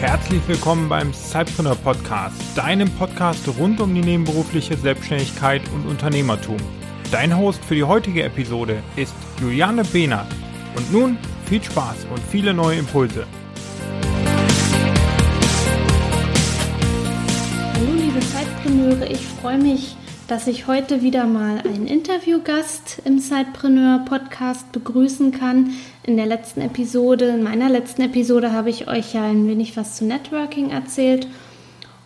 Herzlich willkommen beim Cypreneur Podcast, deinem Podcast rund um die nebenberufliche Selbstständigkeit und Unternehmertum. Dein Host für die heutige Episode ist Juliane Behnert. Und nun viel Spaß und viele neue Impulse. Zeitpreneure, ich freue mich, dass ich heute wieder mal einen Interviewgast im Sidepreneur Podcast begrüßen kann. In der letzten Episode, in meiner letzten Episode habe ich euch ja ein wenig was zu Networking erzählt.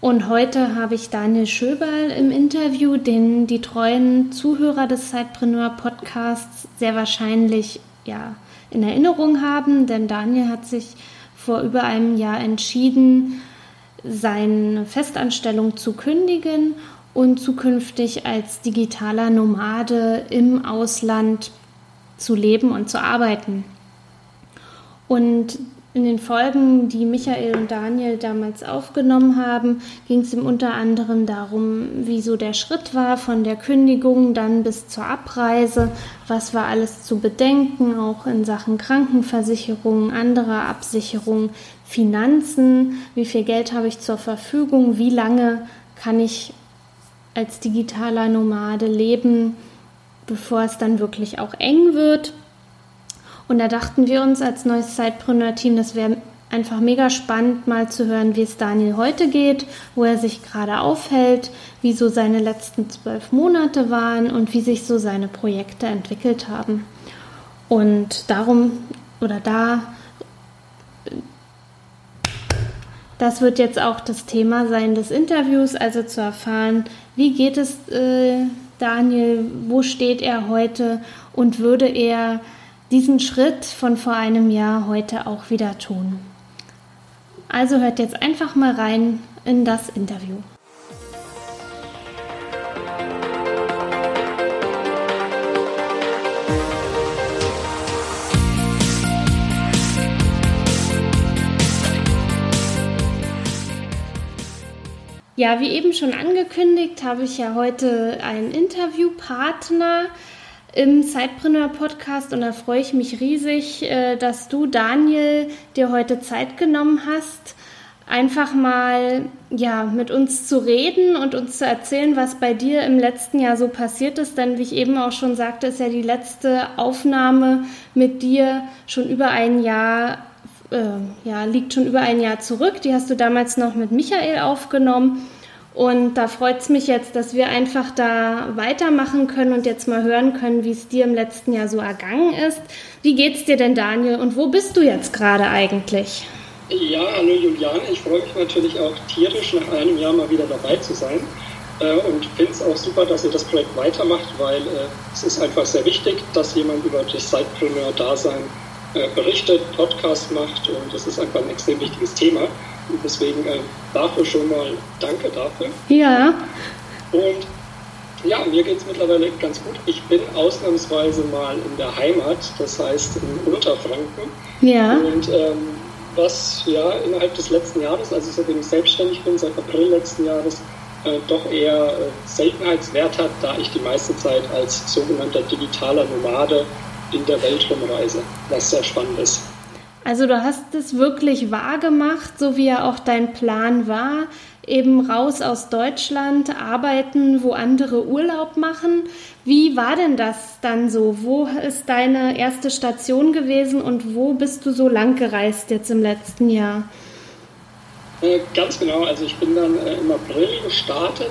Und heute habe ich Daniel Schöberl im Interview, den die treuen Zuhörer des Sidepreneur Podcasts sehr wahrscheinlich ja, in Erinnerung haben, denn Daniel hat sich vor über einem Jahr entschieden, seine Festanstellung zu kündigen und zukünftig als digitaler Nomade im Ausland zu leben und zu arbeiten. Und in den Folgen, die Michael und Daniel damals aufgenommen haben, ging es ihm unter anderem darum, wie so der Schritt war von der Kündigung dann bis zur Abreise, was war alles zu bedenken, auch in Sachen Krankenversicherung, anderer Absicherung, Finanzen, wie viel Geld habe ich zur Verfügung, wie lange kann ich als digitaler Nomade leben, bevor es dann wirklich auch eng wird. Und da dachten wir uns als neues Zeitpreneur-Team, das wäre einfach mega spannend, mal zu hören, wie es Daniel heute geht, wo er sich gerade aufhält, wie so seine letzten zwölf Monate waren und wie sich so seine Projekte entwickelt haben. Und darum oder da das wird jetzt auch das Thema sein des Interviews, also zu erfahren, wie geht es äh, Daniel, wo steht er heute und würde er diesen Schritt von vor einem Jahr heute auch wieder tun. Also hört jetzt einfach mal rein in das Interview. Ja, wie eben schon angekündigt, habe ich ja heute einen Interviewpartner im Zeitpreneur Podcast und da freue ich mich riesig, äh, dass du, Daniel, dir heute Zeit genommen hast, einfach mal ja, mit uns zu reden und uns zu erzählen, was bei dir im letzten Jahr so passiert ist. Denn wie ich eben auch schon sagte, ist ja die letzte Aufnahme mit dir schon über ein Jahr äh, ja, liegt schon über ein Jahr zurück. Die hast du damals noch mit Michael aufgenommen. Und da freut es mich jetzt, dass wir einfach da weitermachen können und jetzt mal hören können, wie es dir im letzten Jahr so ergangen ist. Wie geht's dir denn, Daniel? Und wo bist du jetzt gerade eigentlich? Ja, hallo Juliane. Ich freue mich natürlich auch tierisch, nach einem Jahr mal wieder dabei zu sein. Äh, und finde es auch super, dass ihr das Projekt weitermacht, weil äh, es ist einfach sehr wichtig, dass jemand über das Sidepreneur-Dasein äh, berichtet, Podcast macht und das ist einfach ein extrem wichtiges Thema. Und deswegen äh, dafür schon mal danke dafür. Ja. Und ja, mir geht es mittlerweile ganz gut. Ich bin ausnahmsweise mal in der Heimat, das heißt in Unterfranken. Ja. Und ähm, was ja innerhalb des letzten Jahres, also seitdem ich selbstständig bin, seit April letzten Jahres, äh, doch eher äh, Seltenheitswert hat, da ich die meiste Zeit als sogenannter digitaler Nomade in der Welt rumreise, was sehr spannend ist. Also du hast es wirklich wahr gemacht, so wie ja auch dein Plan war, eben raus aus Deutschland, arbeiten, wo andere Urlaub machen. Wie war denn das dann so? Wo ist deine erste Station gewesen und wo bist du so lang gereist jetzt im letzten Jahr? Äh, ganz genau, also ich bin dann äh, im April gestartet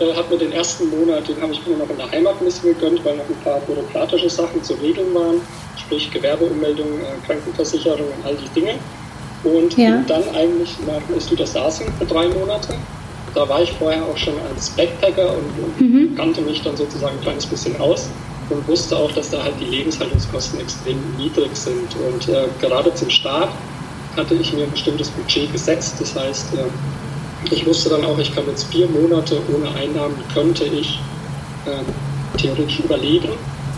äh, habe mir den ersten Monat, den habe ich mir noch in der Heimat ein bisschen gegönnt, weil noch ein paar bürokratische Sachen zu regeln waren, sprich Gewerbeummeldung, äh, Krankenversicherung und all die Dinge. Und ja. bin dann eigentlich nach Südostasien für drei Monate. Da war ich vorher auch schon als Backpacker und, und mhm. kannte mich dann sozusagen ein kleines bisschen aus und wusste auch, dass da halt die Lebenshaltungskosten extrem niedrig sind. Und äh, gerade zum Start hatte ich mir ein bestimmtes Budget gesetzt. Das heißt, äh, ich wusste dann auch, ich kann jetzt vier Monate ohne Einnahmen, könnte ich ähm, theoretisch überleben.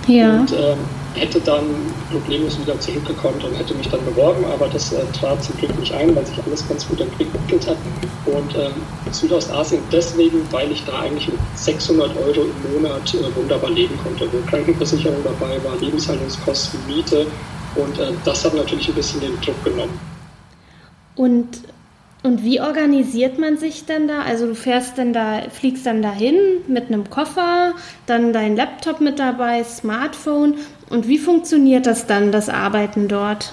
Ja. Und ähm, hätte dann problemlos wieder zurückgekommen und hätte mich dann beworben, aber das äh, trat zum Glück nicht ein, weil sich alles ganz gut entwickelt hat. Und ähm, Südostasien deswegen, weil ich da eigentlich mit 600 Euro im Monat äh, wunderbar leben konnte, wo Krankenversicherung dabei war, Lebenshaltungskosten, Miete und äh, das hat natürlich ein bisschen den Druck genommen. Und und wie organisiert man sich dann da? Also du fährst dann da, fliegst dann dahin mit einem Koffer, dann dein Laptop mit dabei, Smartphone. Und wie funktioniert das dann, das Arbeiten dort?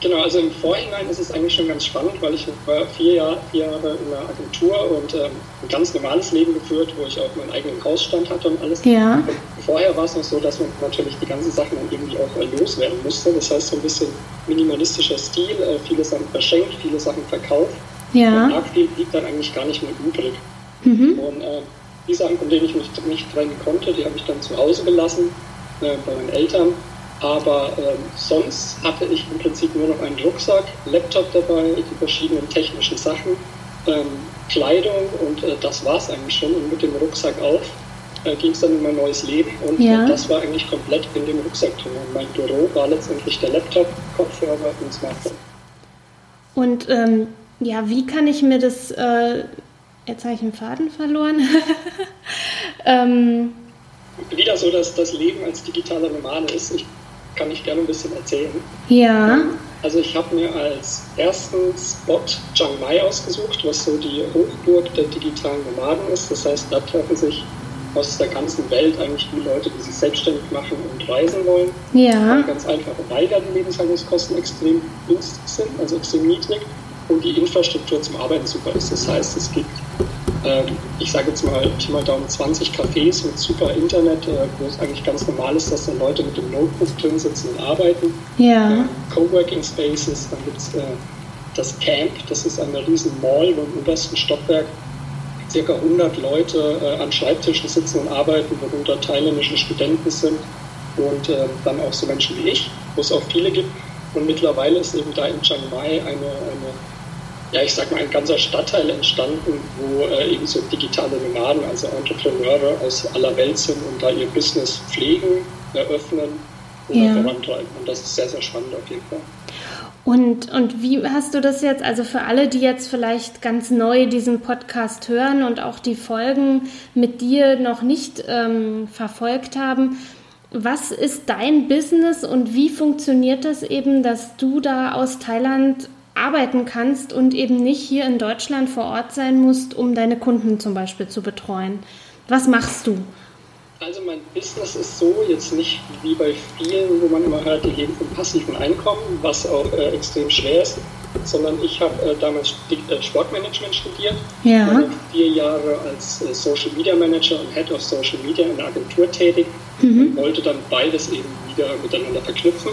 Genau, also im Vorhinein ist es eigentlich schon ganz spannend, weil ich war vier Jahre, vier Jahre in einer Agentur und ähm, ein ganz normales Leben geführt, wo ich auch meinen eigenen Hausstand hatte und alles. Ja. Vorher war es noch so, dass man natürlich die ganzen Sachen dann irgendwie auch äh, loswerden musste. Das heißt, so ein bisschen minimalistischer Stil, äh, viele Sachen verschenkt, viele Sachen verkauft. Ja. Und viel blieb dann eigentlich gar nicht mehr übrig. Mhm. Und äh, die Sachen, von denen ich mich nicht trennen konnte, die habe ich dann zu Hause gelassen äh, bei meinen Eltern. Aber ähm, sonst hatte ich im Prinzip nur noch einen Rucksack, Laptop dabei, die verschiedenen technischen Sachen, ähm, Kleidung und äh, das war es eigentlich schon. Und mit dem Rucksack auf äh, ging es dann in mein neues Leben und Ja. äh, das war eigentlich komplett in dem Rucksack drin. Und mein Büro war letztendlich der Laptop, Kopfhörer und Smartphone. Und ähm, ja, wie kann ich mir das, äh, jetzt habe ich den Faden verloren. ähm, Wieder so, dass das Leben als digitaler Nomade ist. Ich kann ich gerne ein bisschen erzählen. ja, Also ich habe mir als ersten Spot Chiang Mai ausgesucht, was so die Hochburg der digitalen Nomaden ist. Das heißt, da treffen sich aus der ganzen Welt eigentlich die Leute, die sich selbstständig machen und reisen wollen. ja, Ganz einfach, weil da die Lebenshaltungskosten extrem günstig sind, also extrem niedrig und die Infrastruktur zum Arbeiten super ist. Das heißt, es gibt, ich sage jetzt mal, Pi mal Daumen 20 Cafés mit super Internet, äh, wo es eigentlich ganz normal ist, dass dann Leute mit dem Notebook drin sitzen und arbeiten. ja, Coworking Spaces, dann gibt es äh, das Camp, das ist eine riesen Mall, wo im obersten Stockwerk circa 100 Leute äh, an Schreibtischen sitzen und arbeiten, worunter thailändische Studenten sind und dann auch so Menschen wie ich, wo es auch viele gibt. Und mittlerweile ist eben da in Chiang Mai eine, eine ja, ich sag mal, ein ganzer Stadtteil entstanden, wo äh, eben so digitale Nomaden, also Entrepreneure aus aller Welt sind und da ihr Business pflegen, eröffnen oder Ja. vorantreiben. Und das ist sehr, sehr spannend auf jeden Fall. Und, und wie hast du das jetzt, also für alle, die jetzt vielleicht ganz neu diesen Podcast hören und auch die Folgen mit dir noch nicht ähm, verfolgt haben, was ist dein Business und wie funktioniert das eben, dass du da aus Thailand arbeiten kannst und eben nicht hier in Deutschland vor Ort sein musst, um deine Kunden zum Beispiel zu betreuen? Was machst du? Also mein Business ist so jetzt nicht wie bei vielen, wo man immer hört, die leben vom passiven Einkommen, was auch äh, extrem schwer ist, sondern ich habe äh, damals äh, Sportmanagement studiert, Ja. war vier Jahre als äh, Social Media Manager und Head of Social Media in einer Agentur tätig und wollte dann beides eben wieder miteinander verknüpfen.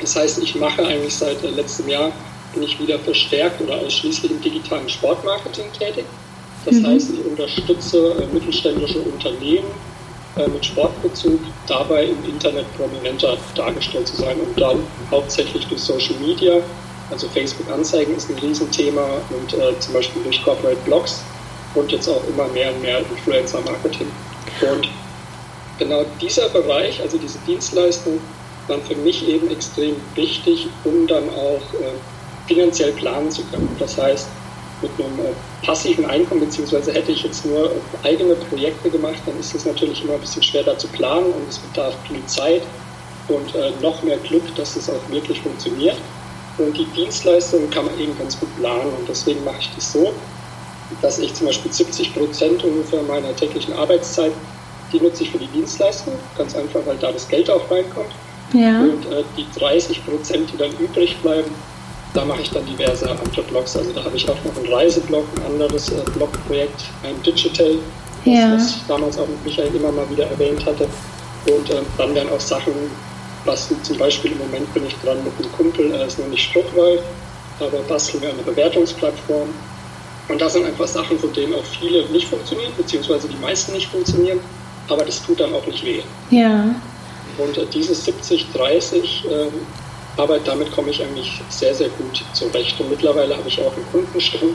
Das heißt, ich mache eigentlich seit äh, letztem Jahr bin ich wieder verstärkt oder ausschließlich im digitalen Sportmarketing tätig. Das heißt, ich unterstütze äh, mittelständische Unternehmen äh, mit Sportbezug dabei im Internet prominenter dargestellt zu sein und dann hauptsächlich durch Social Media, also Facebook-Anzeigen ist ein Riesenthema und äh, zum Beispiel durch Corporate Blogs und jetzt auch immer mehr und mehr Influencer-Marketing. Und genau dieser Bereich, also diese Dienstleistung, waren für mich eben extrem wichtig, um dann auch äh, finanziell planen zu können. Das heißt, mit einem äh, passiven Einkommen, beziehungsweise hätte ich jetzt nur äh, eigene Projekte gemacht, dann ist es natürlich immer ein bisschen schwer da zu planen und es bedarf viel Zeit und äh, noch mehr Glück, dass es auch wirklich funktioniert. Und die Dienstleistung kann man eben ganz gut planen und deswegen mache ich das so, dass ich zum Beispiel 70 Prozent ungefähr meiner täglichen Arbeitszeit, die nutze ich für die Dienstleistung, ganz einfach, weil da das Geld auch reinkommt. Ja. Und äh, die 30 Prozent, die dann übrig bleiben, da mache ich dann diverse andere Blogs. Also da habe ich auch noch einen Reiseblog, ein anderes äh, Blogprojekt, ein Digital, das, Ja. was ich damals auch mit Michael immer mal wieder erwähnt hatte. Und ähm, dann werden auch Sachen, was zum Beispiel im Moment bin ich dran mit einem Kumpel, er ist noch nicht spruchreif, aber basteln wir eine Bewertungsplattform. Und das sind einfach Sachen, von denen auch viele nicht funktionieren, beziehungsweise die meisten nicht funktionieren, aber das tut dann auch nicht weh. Ja. Und äh, diese 70, 30 ähm, Arbeit, damit komme ich eigentlich sehr, sehr gut zurecht. Und mittlerweile habe ich auch einen Kundenstamm,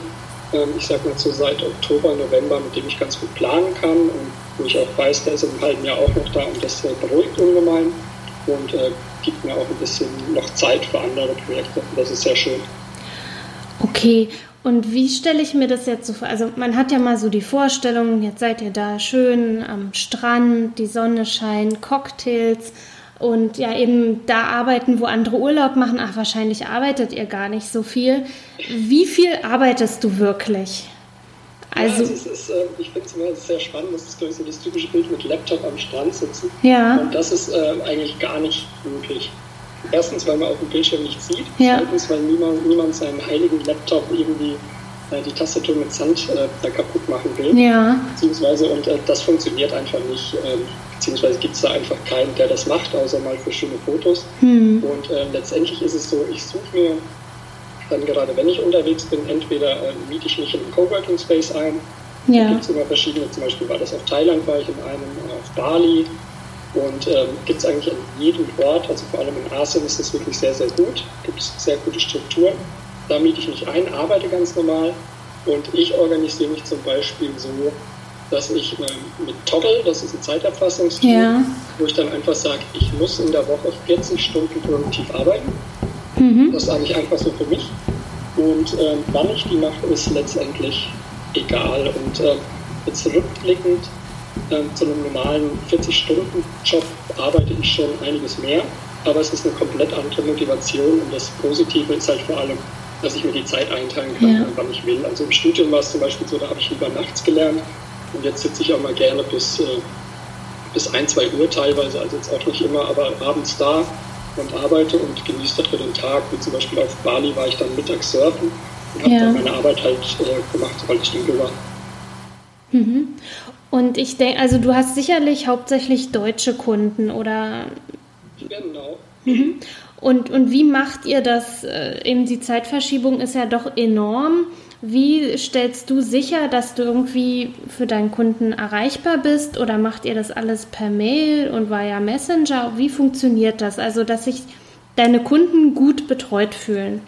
ähm, ich sage mal so seit Oktober, November, mit dem ich ganz gut planen kann und wo ich auch weiß, der ist einem halben Jahr auch noch da und das äh, beruhigt ungemein. und äh, gibt mir auch ein bisschen noch Zeit für andere Projekte. Das ist sehr schön. Okay, und wie stelle ich mir das jetzt so vor? Also man hat ja mal so die Vorstellung, jetzt seid ihr da schön am Strand, die Sonne scheint, Cocktails und ja eben da arbeiten, wo andere Urlaub machen. Ach, wahrscheinlich arbeitet ihr gar nicht so viel. Wie viel arbeitest du wirklich? Also, ja, also ist, äh, ich finde es immer sehr spannend, das ist glaube ich so das typische Bild mit Laptop am Strand sitzen. Ja. Und das ist äh, eigentlich gar nicht möglich. Erstens, weil man auf dem Bildschirm nichts sieht. Ja. Zweitens, weil niemand, niemand seinen heiligen Laptop irgendwie äh, die Tastatur mit Sand äh, kaputt machen will. Ja. Beziehungsweise, und äh, das funktioniert einfach nicht. Beziehungsweise gibt es da einfach keinen, der das macht, außer mal für schöne Fotos. Hm. Und äh, letztendlich ist es so, ich suche mir dann gerade wenn ich unterwegs bin, entweder äh, miete ich mich in einen Coworking Space ein. Ja. Da gibt es immer verschiedene, zum Beispiel war das auf Thailand, war ich in einem, äh, auf Bali. Und ähm, gibt es eigentlich an jedem Ort, also vor allem in Asien ist das wirklich sehr, sehr gut. Gibt es sehr gute Strukturen. Da miete ich mich ein, arbeite ganz normal. Und ich organisiere mich zum Beispiel so, dass ich ähm, mit Toggle, das ist ein Zeiterfassungstool, Ja. wo ich dann einfach sage, ich muss in der Woche 40 Stunden produktiv arbeiten. Mhm. Das sage ich einfach so für mich. Und ähm, wann ich die mache, ist letztendlich egal. Und äh, jetzt rückblickend äh, zu einem normalen 40-Stunden-Job arbeite ich schon einiges mehr, aber es ist eine komplett andere Motivation und das Positive ist halt vor allem, dass ich mir die Zeit einteilen kann, Ja. wann ich will. Also im Studium war es zum Beispiel so, da habe ich lieber nachts gelernt und jetzt sitze ich auch mal gerne bis, äh, bis 1, 2 Uhr teilweise, also jetzt auch nicht immer, aber abends da und arbeite und genieße dafür den Tag. Wie zum Beispiel auf Bali war ich dann mittags surfen und habe Ja. dann meine Arbeit halt äh, gemacht, weil ich dunkel war. Mhm. Und ich denke, also du hast sicherlich hauptsächlich deutsche Kunden oder Genau. und, und wie macht ihr das? Äh, Eben die Zeitverschiebung ist ja doch enorm. Wie stellst du sicher, dass du irgendwie für deinen Kunden erreichbar bist oder macht ihr das alles per Mail und via Messenger? Wie funktioniert das? Also, dass sich deine Kunden gut betreut fühlen.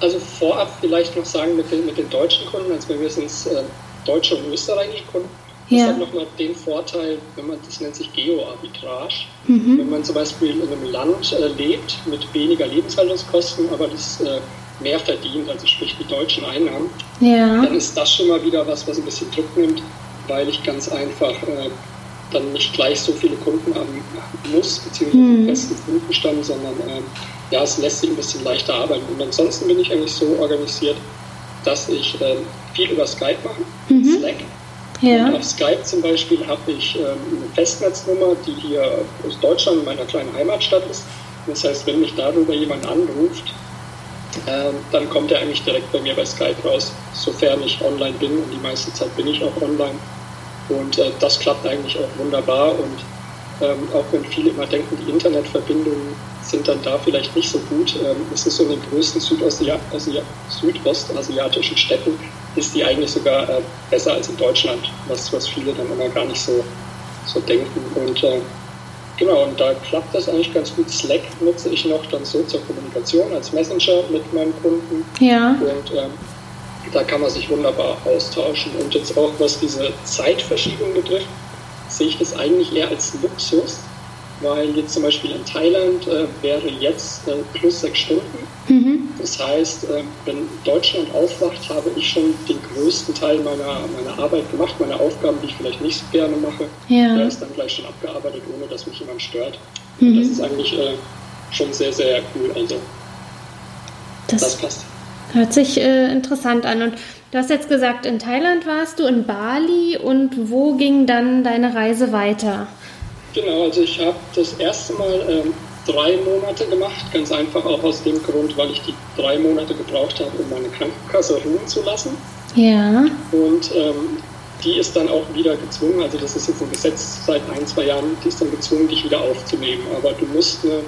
Also vorab vielleicht noch sagen mit den, mit den deutschen Kunden, also mir sind es äh, deutsche und österreichische Kunden. Das Ja. hat nochmal den Vorteil, wenn man, das nennt sich Geo-Arbitrage. Mhm. Wenn man zum Beispiel in einem Land äh, lebt mit weniger Lebenshaltungskosten, aber das äh, mehr verdient, also sprich die deutschen Einnahmen, Ja. dann ist das schon mal wieder was, was ein bisschen Druck nimmt, weil ich ganz einfach äh, dann nicht gleich so viele Kunden haben muss, beziehungsweise einen festen Kundenstand, sondern ähm, ja, es lässt sich ein bisschen leichter arbeiten. Und ansonsten bin ich eigentlich so organisiert, dass ich ähm, viel über Skype mache, Slack. Und Ja. auf Skype zum Beispiel habe ich ähm, eine Festnetznummer, die hier aus Deutschland, meiner kleinen Heimatstadt ist. Das heißt, wenn mich darüber jemand anruft, ähm, dann kommt er eigentlich direkt bei mir bei Skype raus, sofern ich online bin. Und die meiste Zeit bin ich auch online. Und äh, das klappt eigentlich auch wunderbar. Und ähm, auch wenn viele immer denken, die Internetverbindungen sind dann da vielleicht nicht so gut, ähm, es ist so in den größten Südosia Asia südostasiatischen Städten ist die eigentlich sogar äh, besser als in Deutschland, was, was viele dann immer gar nicht so, so denken. Und äh, genau, und da klappt das eigentlich ganz gut. Slack nutze ich noch dann so zur Kommunikation als Messenger mit meinem Kunden. Ja. Und ähm, da kann man sich wunderbar austauschen. Und jetzt auch was diese Zeitverschiebung betrifft, sehe ich das eigentlich eher als Luxus, weil jetzt zum Beispiel in Thailand äh, wäre jetzt äh, plus sechs Stunden. Mhm. Das heißt, äh, wenn Deutschland aufwacht, habe ich schon den größten Teil meiner, meiner Arbeit gemacht, meine Aufgaben, die ich vielleicht nicht so gerne mache. Ja. Der ist dann gleich schon abgearbeitet, ohne dass mich jemand stört. Mhm. Das ist eigentlich äh, schon sehr, sehr cool. Also das Das passt. hört sich äh, interessant an. Und du hast jetzt gesagt, in Thailand warst du, in Bali und wo ging dann deine Reise weiter? Genau, also ich habe das erste Mal ähm, drei Monate gemacht, ganz einfach auch aus dem Grund, weil ich die drei Monate gebraucht habe, um meine Krankenkasse ruhen zu lassen. Ja. Und ähm, die ist dann auch wieder gezwungen, also das ist jetzt ein Gesetz seit ein, zwei Jahren, die ist dann gezwungen, dich wieder aufzunehmen. Aber du musst eine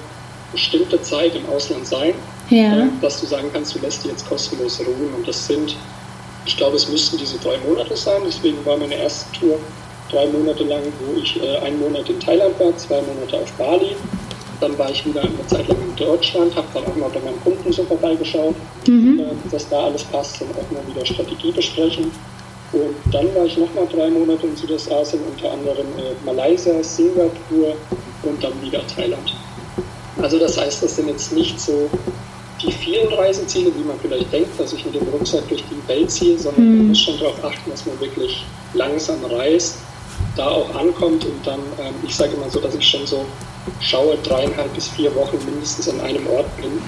bestimmte Zeit im Ausland sein, Ja. äh, dass du sagen kannst, du lässt die jetzt kostenlos ruhen. Und das sind, ich glaube, es müssten diese drei Monate sein. Deswegen war meine erste Tour drei Monate lang, wo ich äh, einen Monat in Thailand war, zwei Monate auf Bali. Dann war ich wieder eine Zeit lang in Deutschland, habe dann auch mal bei meinen Kunden so vorbeigeschaut, Mhm. äh, dass da alles passt und auch mal wieder Strategie besprechen. Und dann war ich nochmal drei Monate in Südostasien, unter anderem äh, Malaysia, Singapur, und dann wieder Thailand. Also das heißt, das sind jetzt nicht so die vielen Reiseziele, wie man vielleicht denkt, dass ich mit dem Rucksack durch die Welt ziehe, sondern mhm. man muss schon darauf achten, dass man wirklich langsam reist, da auch ankommt und dann, ähm, ich sage immer so, dass ich schon so schaue, dreieinhalb bis vier Wochen mindestens an einem Ort bin,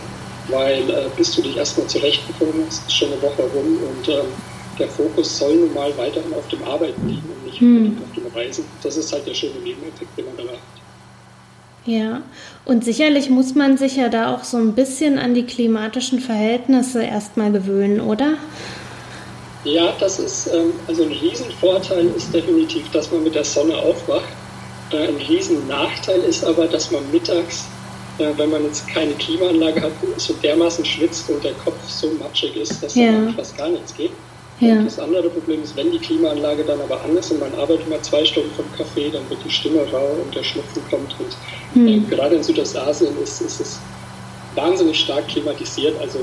weil äh, bis du dich erstmal zurechtgefunden hast, ist schon eine Woche rum und ähm, der Fokus soll nun mal weiterhin auf dem Arbeiten liegen und nicht hm. auf dem Reisen. Das ist halt der schöne Nebeneffekt, den man da hat. Ja, und sicherlich muss man sich ja da auch so ein bisschen an die klimatischen Verhältnisse erstmal gewöhnen, oder? Ja, das ist, ähm, also ein Riesenvorteil ist definitiv, dass man mit der Sonne aufwacht. Äh, ein Riesennachteil ist aber, dass man mittags, äh, wenn man jetzt keine Klimaanlage hat, so dermaßen schwitzt und der Kopf so matschig ist, dass ja. fast gar nichts geht. Ja. Und das andere Problem ist, wenn die Klimaanlage dann aber an ist und man arbeitet mal zwei Stunden vom Kaffee, dann wird die Stimme rau und der Schnupfen kommt. Und hm. äh, gerade in Südostasien ist, ist es wahnsinnig stark klimatisiert. Also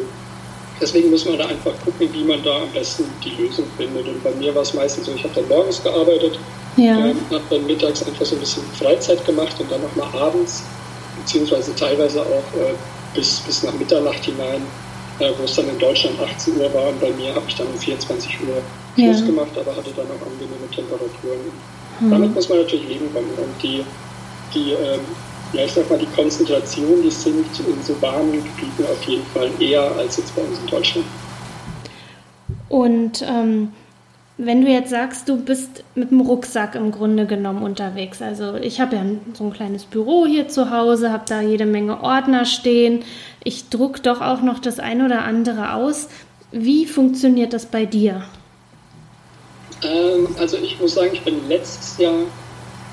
deswegen muss man da einfach gucken, wie man da am besten die Lösung findet. Und bei mir war es meistens so, ich habe dann morgens gearbeitet, ja. ähm, habe dann mittags einfach so ein bisschen Freizeit gemacht und dann nochmal abends, beziehungsweise teilweise auch äh, bis, bis nach Mitternacht hinein äh, wo es dann in Deutschland 18 Uhr war und bei mir habe ich dann um 24 Uhr Schluss ja. gemacht, aber hatte dann auch angenehme Temperaturen. Mhm. Damit muss man natürlich leben können und die, die ähm, ja, ich sag mal, die Konzentration, die sinkt in so warmen Gebieten auf jeden Fall eher als jetzt bei uns in Deutschland. Und ähm, wenn du jetzt sagst, du bist mit dem Rucksack im Grunde genommen unterwegs, also ich habe ja so ein kleines Büro hier zu Hause, habe da jede Menge Ordner stehen, ich druck doch auch noch das ein oder andere aus. Wie funktioniert das bei dir? Ähm, also ich muss sagen, ich bin letztes Jahr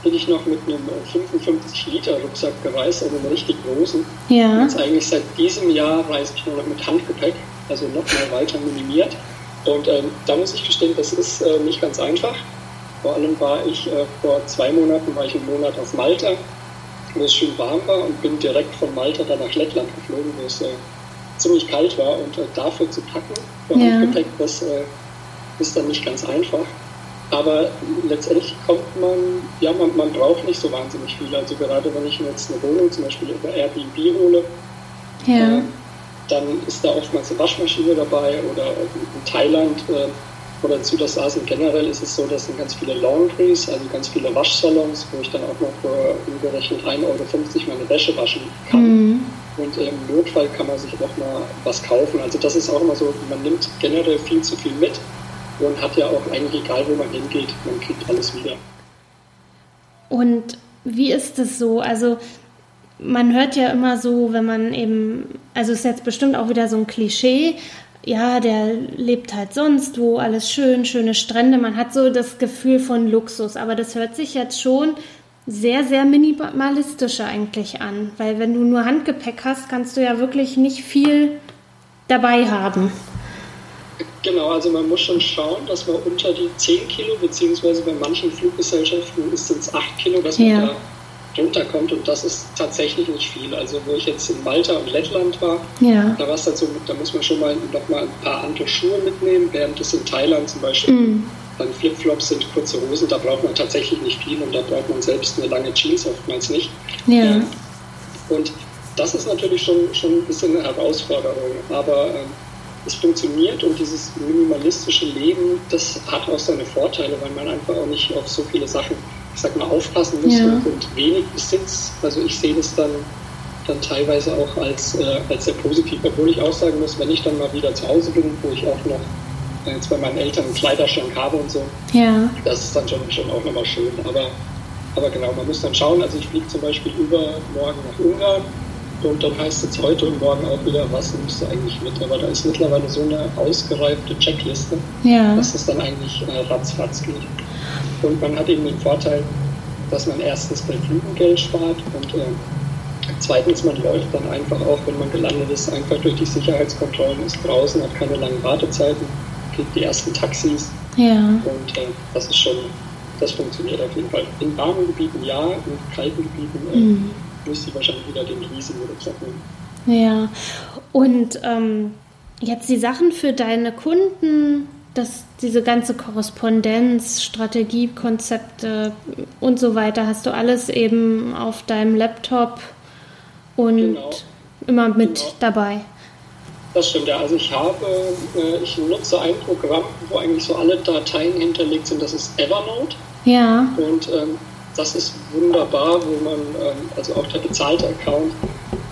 bin ich noch mit einem 55 Liter Rucksack gereist, also einem richtig großen. Ja. Jetzt eigentlich seit diesem Jahr reise ich nur noch mit Handgepäck, also noch mal weiter minimiert. Und ähm, da muss ich gestehen, das ist äh, nicht ganz einfach. Vor allem war ich äh, vor zwei Monaten, war ich einen Monat auf Malta, wo es schön warm war und bin direkt von Malta dann nach Lettland geflogen, wo es äh, ziemlich kalt war. Und äh, dafür zu packen, für ja. Handgepäck, das äh, ist dann nicht ganz einfach. Aber letztendlich kommt man, ja, man, man braucht nicht so wahnsinnig viel. Also gerade wenn ich mir jetzt eine Wohnung zum Beispiel über Airbnb hole, ja. äh, dann ist da oftmals eine Waschmaschine dabei oder in Thailand äh, oder in Südostasien generell ist es so, dass sind ganz viele Laundries, also ganz viele Waschsalons, wo ich dann auch noch für umgerechnet 1,50 Euro meine Wäsche waschen kann. Mhm. Und im Notfall kann man sich auch mal was kaufen. Also das ist auch immer so, man nimmt generell viel zu viel mit und hat ja auch eigentlich egal, wo man hingeht, man kriegt alles wieder. Und wie ist es so? Also man hört ja immer so, wenn man eben, also ist jetzt bestimmt auch wieder so ein Klischee, ja, der lebt halt sonst wo, alles schön, schöne Strände, man hat so das Gefühl von Luxus, aber das hört sich jetzt schon sehr, sehr minimalistischer eigentlich an, weil wenn du nur Handgepäck hast, kannst du ja wirklich nicht viel dabei haben. Genau, also man muss schon schauen, dass man unter die 10 Kilo, beziehungsweise bei manchen Fluggesellschaften sind es 8 Kilo, dass man ja. da runterkommt und das ist tatsächlich nicht viel. Also wo ich jetzt in Malta und Lettland war, ja. da war es dazu, da muss man schon mal noch mal ein paar andere Schuhe mitnehmen, während es in Thailand zum Beispiel mm. dann Flipflops sind, kurze Hosen, da braucht man tatsächlich nicht viel und da braucht man selbst eine lange Jeans oftmals nicht. Ja. Und das ist natürlich schon, schon ein bisschen eine Herausforderung, aber ähm, es funktioniert und dieses minimalistische Leben, das hat auch seine Vorteile, weil man einfach auch nicht auf so viele Sachen ich sag mal, aufpassen muss ja. und wenig Besitz. Also ich sehe das dann, dann teilweise auch als, äh, als sehr positiv, obwohl ich auch sagen muss, wenn ich dann mal wieder zu Hause bin, wo ich auch noch äh, jetzt bei meinen Eltern einen Kleiderschrank habe und so, ja. das ist dann schon, schon auch nochmal schön. Aber, aber genau, man muss dann schauen, also ich fliege zum Beispiel übermorgen nach Ungarn und dann heißt es heute und morgen auch wieder, was nimmst du eigentlich mit? Aber da ist mittlerweile so eine ausgereifte Checkliste, ja. dass es dann eigentlich äh, ratzfatz geht. Und man hat eben den Vorteil, dass man erstens bei Flügen Geld spart und äh, zweitens, man läuft dann einfach auch, wenn man gelandet ist, einfach durch die Sicherheitskontrollen, ist draußen, hat keine langen Wartezeiten, kriegt die ersten Taxis. Ja. Und äh, das ist schon, das funktioniert auf jeden Fall. In warmen Gebieten ja, in kalten Gebieten äh, mhm. Müsste ich wahrscheinlich wieder den riesigen Rucksack nehmen. Ja, und ähm, jetzt die Sachen für deine Kunden dass diese ganze Korrespondenz, Strategiekonzepte und so weiter, hast du alles eben auf deinem Laptop und genau. immer mit genau. dabei. Das stimmt, ja. Also ich habe, äh, ich nutze ein Programm, wo eigentlich so alle Dateien hinterlegt sind. Das ist Evernote. Ja. Und ähm, das ist wunderbar, wo man, ähm, also auch der bezahlte Account,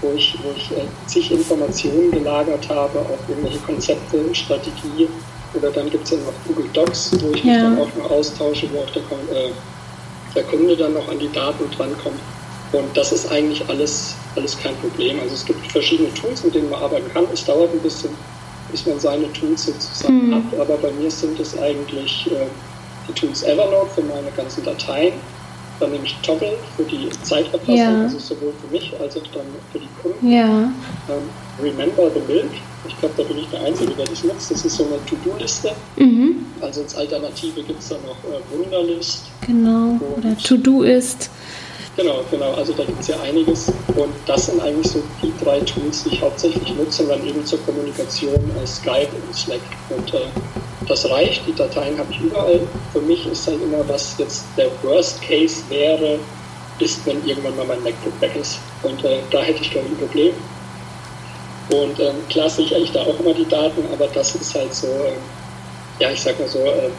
wo ich, wo ich äh, zig Informationen gelagert habe, auch irgendwelche Konzepte, Strategie. Oder dann gibt es ja noch Google Docs, wo ich ja. mich dann auch noch austausche, wo auch der, äh, der Kunde dann noch an die Daten drankommt. Und das ist eigentlich alles, alles kein Problem. Also es gibt verschiedene Tools, mit denen man arbeiten kann. Es dauert ein bisschen, bis man seine Tools sozusagen mhm. hat, aber bei mir sind es eigentlich äh, die Tools Evernote für meine ganzen Dateien. Dann nehme ich Toggle für die Zeiterfassung, ja. also sowohl für mich als auch dann für die Kunden. Ja. Ähm, Remember the Milk, ich glaube, da bin ich der Einzige, der das nutzt. Das ist so eine To-Do-Liste. Mhm. Also als Alternative gibt es dann noch äh, Wunderlist. Genau, oder To-Do ist. Genau, genau. Also da gibt es ja einiges. Und das sind eigentlich so die drei Tools, die ich hauptsächlich nutze dann eben zur Kommunikation äh, Skype und Slack. Und äh, das reicht, die Dateien habe ich überall. Für mich ist halt immer, was jetzt der Worst Case wäre, ist, wenn irgendwann mal mein MacBook weg ist. Und äh, da hätte ich, glaube ich, ein Problem. Und ähm, klar sichere ich da auch immer die Daten, aber das ist halt so, äh, ja, ich sag mal so, äh,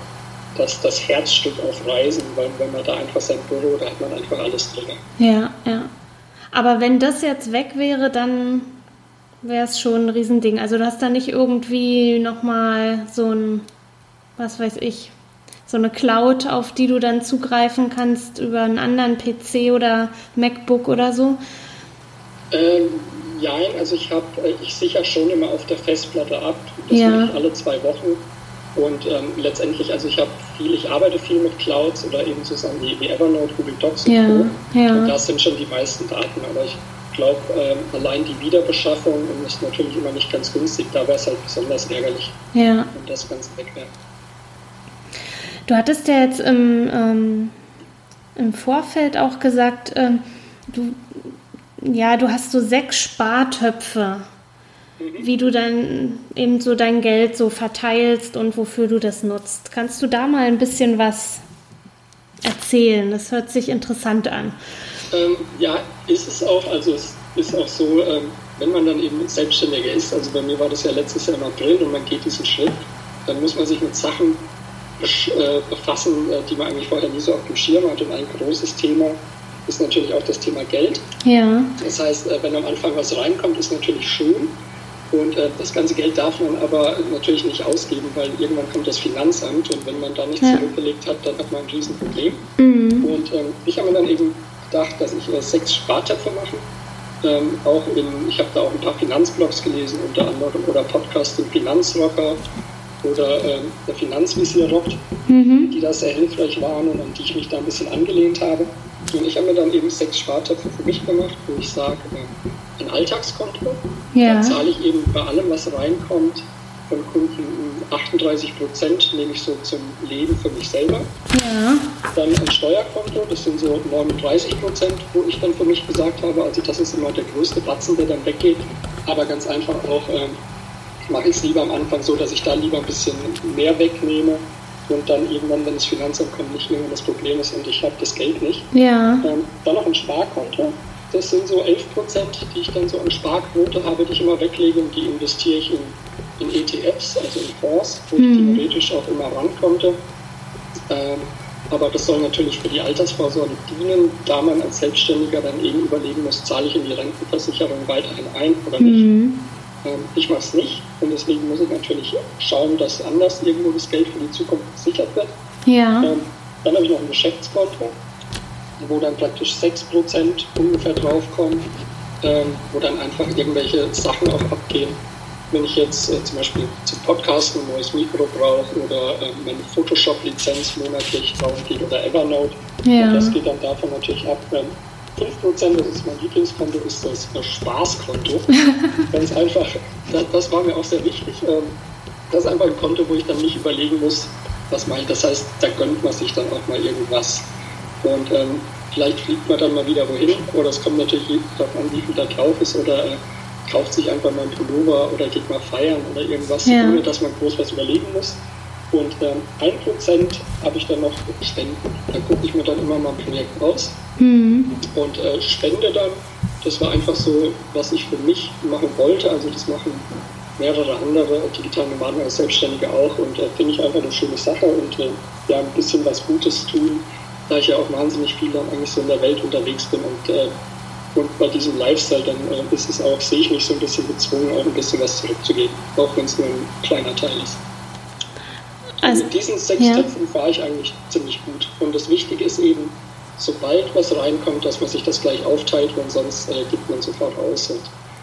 das, das Herzstück auf Reisen, weil wenn man da einfach sein Büro, da hat man einfach alles drin. Ja, ja. Aber wenn das jetzt weg wäre, dann wäre es schon ein Riesending. Also du hast da nicht irgendwie nochmal so ein, was weiß ich, so eine Cloud, auf die du dann zugreifen kannst über einen anderen PC oder MacBook oder so? Ähm, Nein, also ich habe, äh, ich sichere schon immer auf der Festplatte ab. Das ja. mache ich alle zwei Wochen. Und ähm, letztendlich, also ich habe viel, ich arbeite viel mit Clouds oder eben zusammen wie, wie Evernote, Google Docs und ja, Co. Ja. Und da sind schon die meisten Daten. Aber ich glaube, ähm, allein die Wiederbeschaffung ist natürlich immer nicht ganz günstig. Da wäre es halt besonders ärgerlich, ja. wenn das Ganze weg wäre. Du hattest ja jetzt im, ähm, im Vorfeld auch gesagt, ähm, du, ja, du hast so sechs Spartöpfe wie du dann eben so dein Geld so verteilst und wofür du das nutzt. Kannst du da mal ein bisschen was erzählen? Das hört sich interessant an. Ähm, ja, ist es auch. Also es ist auch so, ähm, wenn man dann eben Selbstständiger ist, also bei mir war das ja letztes Jahr im April und man geht diesen Schritt, dann muss man sich mit Sachen äh, befassen, äh, die man eigentlich vorher nie so auf dem Schirm hat. Und ein großes Thema ist natürlich auch das Thema Geld. Ja. Das heißt, äh, wenn am Anfang was reinkommt, ist natürlich schön. Und äh, das ganze Geld darf man aber natürlich nicht ausgeben, weil irgendwann kommt das Finanzamt und wenn man da nichts ja. zurückgelegt hat, dann hat man ein Riesenproblem. Mhm. Und ähm, ich habe mir dann eben gedacht, dass ich äh, sechs Spartöpfe mache. Ähm, auch in, ich habe da auch ein paar Finanzblogs gelesen, unter anderem oder Podcast im Finanzrocker oder ähm, der Finanzvisier rockt, mhm. die da sehr hilfreich waren und an die ich mich da ein bisschen angelehnt habe. Und ich habe mir dann eben sechs Spartöpfe für mich gemacht, wo ich sage, äh, ein Alltagskonto. Ja. Da zahle ich eben bei allem, was reinkommt, von Kunden 38 Prozent nehme ich so zum Leben für mich selber. Ja. Dann ein Steuerkonto, das sind so 39 Prozent, wo ich dann für mich gesagt habe, also das ist immer der größte Batzen, der dann weggeht. Aber ganz einfach auch ähm, mache ich es lieber am Anfang so, dass ich da lieber ein bisschen mehr wegnehme und dann irgendwann, wenn das Finanzamt kommt, nicht mehr das Problem ist und ich habe das Geld nicht. Ja. Ähm, dann noch ein Sparkonto. Das sind so 11 Prozent, die ich dann so an Sparquote habe, die ich immer weglege und die investiere ich in, in ETFs, also in Fonds, wo mhm. ich theoretisch auch immer rankonnte. Ähm, aber das soll natürlich für die Altersvorsorge dienen, da man als Selbstständiger dann eben überlegen muss, zahle ich in die Rentenversicherung weiterhin ein oder nicht. Mhm. Ähm, ich mache es nicht und deswegen muss ich natürlich schauen, dass anders irgendwo das Geld für die Zukunft gesichert wird. Ja. Ähm, dann habe ich noch ein Geschäftskonto wo dann praktisch 6% ungefähr draufkommen, ähm, wo dann einfach irgendwelche Sachen auch abgehen. Wenn ich jetzt äh, zum Beispiel zum Podcasten ein neues Mikro brauche oder äh, meine Photoshop-Lizenz monatlich drauf geht oder Evernote, ja. das geht dann davon natürlich ab. Ähm, 5%, das ist mein Lieblingskonto, ist das Spaßkonto. Ganz einfach, das, das, war mir auch sehr wichtig. Ähm, das ist einfach ein Konto, wo ich dann nicht überlegen muss, was mache ich. Das heißt, da gönnt man sich dann auch mal irgendwas. Und ähm, vielleicht fliegt man dann mal wieder wohin oder es kommt natürlich darauf an, wie viel da drauf ist oder äh, kauft sich einfach mal ein Pullover oder geht mal feiern oder irgendwas, ja. ohne dass man groß was überlegen muss. Und ähm, ein Prozent habe ich dann noch Spenden. Da gucke ich mir dann immer mal ein Projekt aus mhm. und äh, spende dann. Das war einfach so, was ich für mich machen wollte. Also das machen mehrere andere digitale Nomaden als Selbstständige auch und äh, finde ich einfach eine schöne Sache und äh, ja, ein bisschen was Gutes tun, da ich ja auch wahnsinnig viel dann eigentlich so in der Welt unterwegs bin und, äh, und bei diesem Lifestyle dann äh, ist es auch, sehe ich mich so ein bisschen gezwungen, auch ein bisschen was zurückzugeben, auch wenn es nur ein kleiner Teil ist. Also, mit diesen sechs ja. Töpfen fahre ich eigentlich ziemlich gut. Und das Wichtige ist eben, sobald was reinkommt, dass man sich das gleich aufteilt, weil sonst äh, gibt man sofort aus und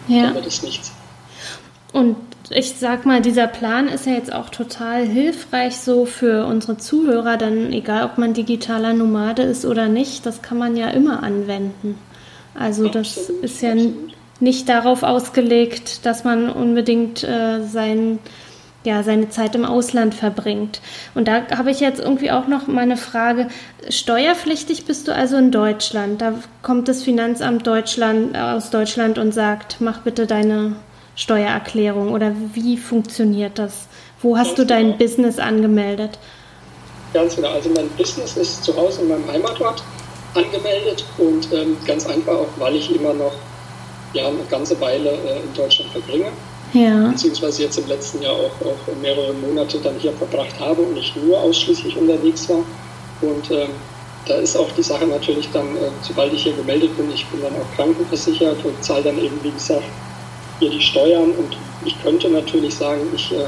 ja. dann wird es nichts. Und ich sag mal, dieser Plan ist ja jetzt auch total hilfreich so für unsere Zuhörer, dann egal ob man digitaler Nomade ist oder nicht, das kann man ja immer anwenden. Also das absolut, ist ja absolut. nicht darauf ausgelegt, dass man unbedingt äh, sein, ja, seine Zeit im Ausland verbringt. Und da habe ich jetzt irgendwie auch noch meine Frage, steuerpflichtig bist du also in Deutschland. Da kommt das Finanzamt Deutschland aus Deutschland und sagt, mach bitte deine Steuererklärung oder wie funktioniert das? Wo hast Ganz du dein genau. Business angemeldet? Ganz genau. Also mein Business ist zu Hause in meinem Heimatort angemeldet und ähm, ganz einfach auch, weil ich immer noch ja, eine ganze Weile äh, in Deutschland verbringe. Ja. Beziehungsweise jetzt im letzten Jahr auch, auch mehrere Monate dann hier verbracht habe und nicht nur ausschließlich unterwegs war. Und ähm, da ist auch die Sache natürlich dann, äh, sobald ich hier gemeldet bin, ich bin dann auch krankenversichert und zahle dann eben, wie gesagt, hier die Steuern und ich könnte natürlich sagen, ich äh,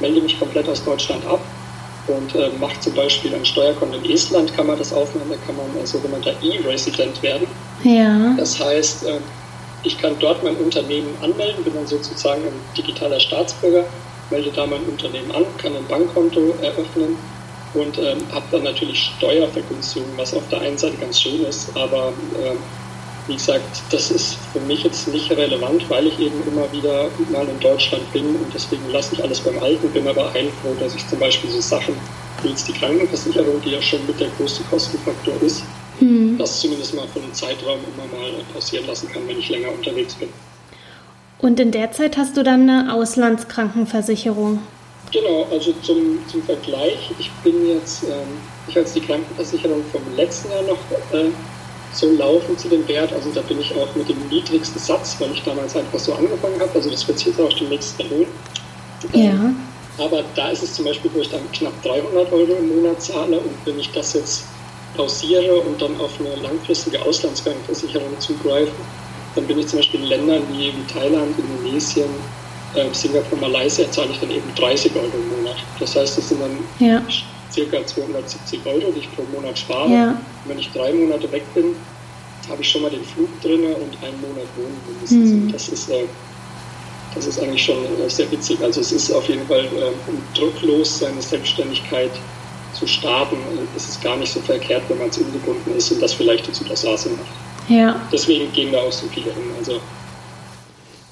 melde mich komplett aus Deutschland ab und äh, mache zum Beispiel ein Steuerkonto in Estland, kann man das aufnehmen, da kann man ein sogenannter E-Resident werden. Ja. Das heißt, äh, ich kann dort mein Unternehmen anmelden, bin dann sozusagen ein digitaler Staatsbürger, melde da mein Unternehmen an, kann ein Bankkonto eröffnen und ähm, habe dann natürlich Steuervergünstigung, was auf der einen Seite ganz schön ist, aber äh, wie gesagt, das ist für mich jetzt nicht relevant, weil ich eben immer wieder mal in Deutschland bin und deswegen lasse ich alles beim Alten, bin aber heilfroh, dass ich zum Beispiel so Sachen wie jetzt die Krankenversicherung, die ja schon mit der größte Kostenfaktor ist, hm. das zumindest mal für einen Zeitraum immer mal passieren lassen kann, wenn ich länger unterwegs bin. Und in der Zeit hast du dann eine Auslandskrankenversicherung? Genau, also zum, zum Vergleich, ich bin jetzt, ähm, ich habe jetzt die Krankenversicherung vom letzten Jahr noch äh, so laufen zu dem Wert. Also da bin ich auch mit dem niedrigsten Satz, weil ich damals einfach so angefangen habe. Also das wird jetzt auch demnächst erhöhen. Ja. Aber da ist es zum Beispiel, wo ich dann knapp 300 Euro im Monat zahle und wenn ich das jetzt pausiere und dann auf eine langfristige Auslandskrankenversicherung zugreife, dann bin ich zum Beispiel in Ländern wie, wie Thailand, Indonesien, äh, Singapur, Malaysia, zahle ich dann eben 30 Euro im Monat. Das heißt, das sind dann ja circa 270 Euro, die ich pro Monat spare. Ja. Wenn ich drei Monate weg bin, habe ich schon mal den Flug drin und einen Monat Wohnen mindestens. Mhm. Das ist äh, das ist eigentlich schon äh, sehr witzig. Also es ist auf jeden Fall, äh, um drucklos seine Selbstständigkeit zu starten, äh, ist es gar nicht so verkehrt, wenn man es ungebunden ist und das vielleicht in Südostasien macht. Ja. Deswegen gehen da auch so viele hin. Also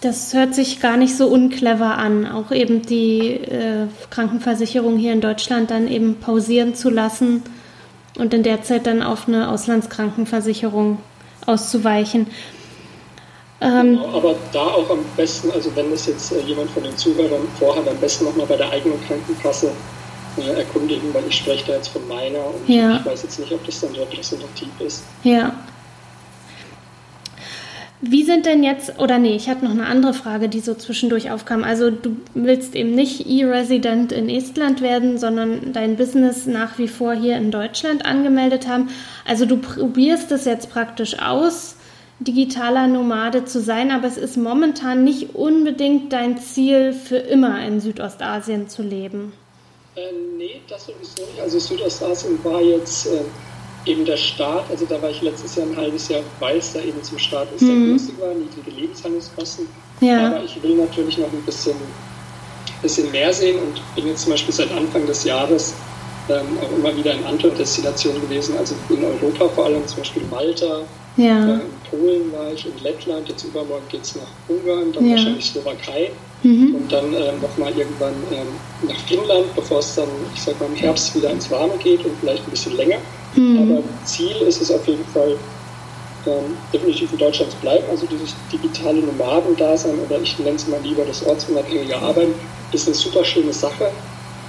das hört sich gar nicht so unclever an, auch eben die äh, Krankenversicherung hier in Deutschland dann eben pausieren zu lassen und in der Zeit dann auf eine Auslandskrankenversicherung auszuweichen. Ähm, genau, aber da auch am besten, also wenn das jetzt äh, jemand von den Zuhörern vorhat, am besten nochmal bei der eigenen Krankenkasse äh, erkundigen, weil ich spreche da jetzt von meiner und ja. ich weiß jetzt nicht, ob das dann repräsentativ ist. Ja. Wie sind denn jetzt, oder nee, ich hatte noch eine andere Frage, die so zwischendurch aufkam. Also du willst eben nicht E-Resident in Estland werden, sondern dein Business nach wie vor hier in Deutschland angemeldet haben. Also du probierst es jetzt praktisch aus, digitaler Nomade zu sein, aber es ist momentan nicht unbedingt dein Ziel, für immer in Südostasien zu leben. Äh, nee, das sowieso nicht. Also Südostasien war jetzt... Äh eben der Start, also da war ich letztes Jahr ein halbes Jahr, weil es da eben zum Start sehr mhm. günstig war, niedrige Lebenshaltungskosten. Ja. Aber ich will natürlich noch ein bisschen, bisschen mehr sehen und bin jetzt zum Beispiel seit Anfang des Jahres ähm, auch immer wieder in anderen Destinationen gewesen, also in Europa vor allem, zum Beispiel Malta, ja. in Polen war ich, in Lettland, jetzt übermorgen geht es nach Ungarn, dann ja. wahrscheinlich Slowakei mhm. und dann ähm, nochmal irgendwann ähm, nach Finnland, bevor es dann, ich sag mal, im Herbst wieder ins Warme geht und vielleicht ein bisschen länger. Mhm. Aber Ziel ist es auf jeden Fall, ähm, definitiv in Deutschland zu bleiben. Also dieses digitale Nomadendasein oder ich nenne es mal lieber das ortsunabhängige Arbeiten ist eine super schöne Sache.